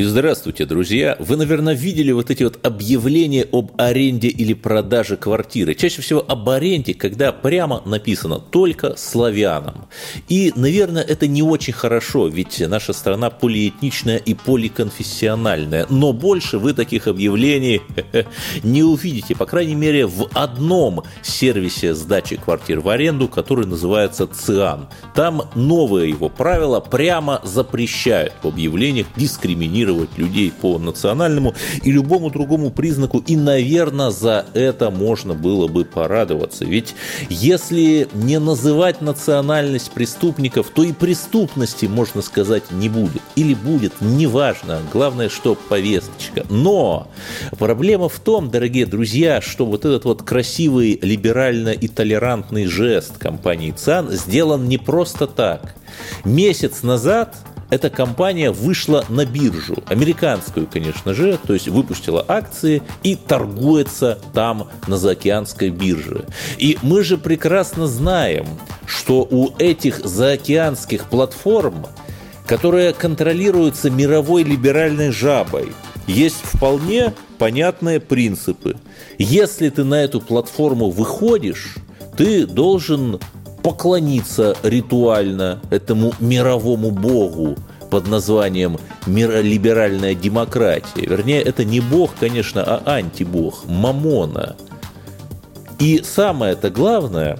И здравствуйте, друзья! Вы, наверное, видели вот эти вот объявления об аренде или продаже квартиры. Чаще всего об аренде, когда прямо написано «только славянам». И, наверное, это не очень хорошо, ведь наша страна полиэтничная и поликонфессиональная. Но больше вы таких объявлений не увидите, по крайней мере, в одном сервисе сдачи квартир в аренду, который называется ЦИАН. Там новые его правила прямо запрещают в объявлениях дискриминировать дискриминировать людей по национальному и любому другому признаку, и, наверное, за это можно было бы порадоваться. Ведь если не называть национальность преступников, то и преступности, можно сказать, не будет. Или будет, неважно. Главное, что повесточка. Но проблема в том, дорогие друзья, что вот этот вот красивый либерально и толерантный жест компании ЦАН сделан не просто так. Месяц назад эта компания вышла на биржу, американскую, конечно же, то есть выпустила акции и торгуется там на заокеанской бирже. И мы же прекрасно знаем, что у этих заокеанских платформ, которые контролируются мировой либеральной жабой, есть вполне понятные принципы. Если ты на эту платформу выходишь, ты должен поклониться ритуально этому мировому богу под названием «Миролиберальная демократия». Вернее, это не бог, конечно, а антибог, мамона. И самое-то главное,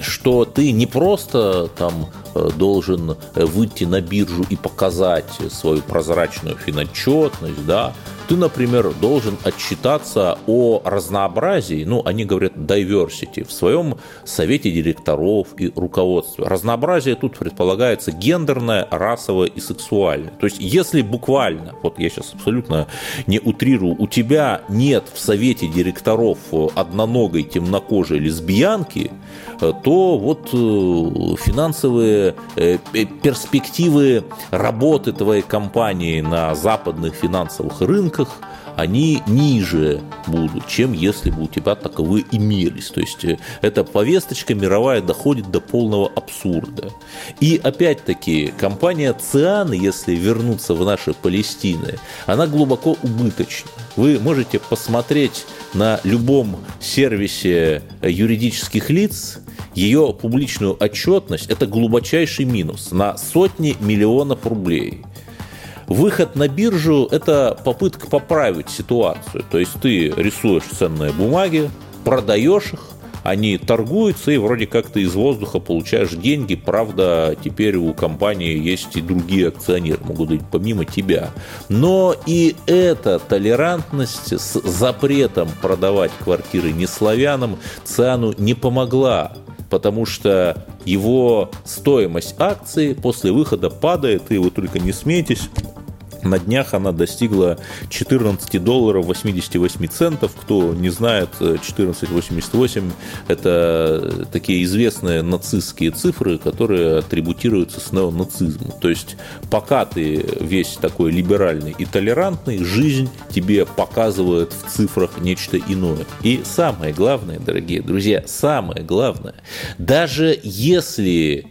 что ты не просто там должен выйти на биржу и показать свою прозрачную финотчетность, да, ты, например, должен отчитаться о разнообразии, ну, они говорят diversity, в своем совете директоров и руководстве. Разнообразие тут предполагается гендерное, расовое и сексуальное. То есть, если буквально, вот я сейчас абсолютно не утрирую, у тебя нет в совете директоров одноногой темнокожей лесбиянки, то вот э, финансовые э, перспективы работы твоей компании на западных финансовых рынках они ниже будут, чем если бы у тебя таковые имелись. То есть э, эта повесточка мировая доходит до полного абсурда. И опять-таки компания ЦИАН, если вернуться в наши Палестины, она глубоко убыточна. Вы можете посмотреть на любом сервисе юридических лиц, ее публичную отчетность – это глубочайший минус на сотни миллионов рублей. Выход на биржу – это попытка поправить ситуацию. То есть ты рисуешь ценные бумаги, продаешь их, они торгуются, и вроде как ты из воздуха получаешь деньги. Правда, теперь у компании есть и другие акционеры, могут быть помимо тебя. Но и эта толерантность с запретом продавать квартиры не славянам Циану не помогла потому что его стоимость акции после выхода падает, и вы только не смейтесь, на днях она достигла 14 долларов 88 центов. Кто не знает, 14,88 – это такие известные нацистские цифры, которые атрибутируются с неонацизмом. То есть, пока ты весь такой либеральный и толерантный, жизнь тебе показывает в цифрах нечто иное. И самое главное, дорогие друзья, самое главное, даже если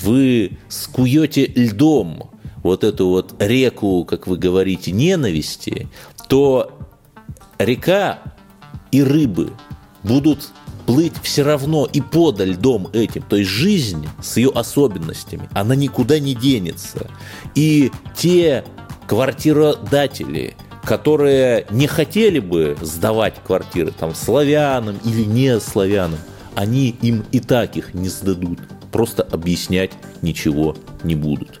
вы скуете льдом вот эту вот реку, как вы говорите, ненависти, то река и рыбы будут плыть все равно и под льдом этим. То есть жизнь с ее особенностями, она никуда не денется. И те квартиродатели, которые не хотели бы сдавать квартиры там славянам или не славянам, они им и так их не сдадут. Просто объяснять ничего не будут.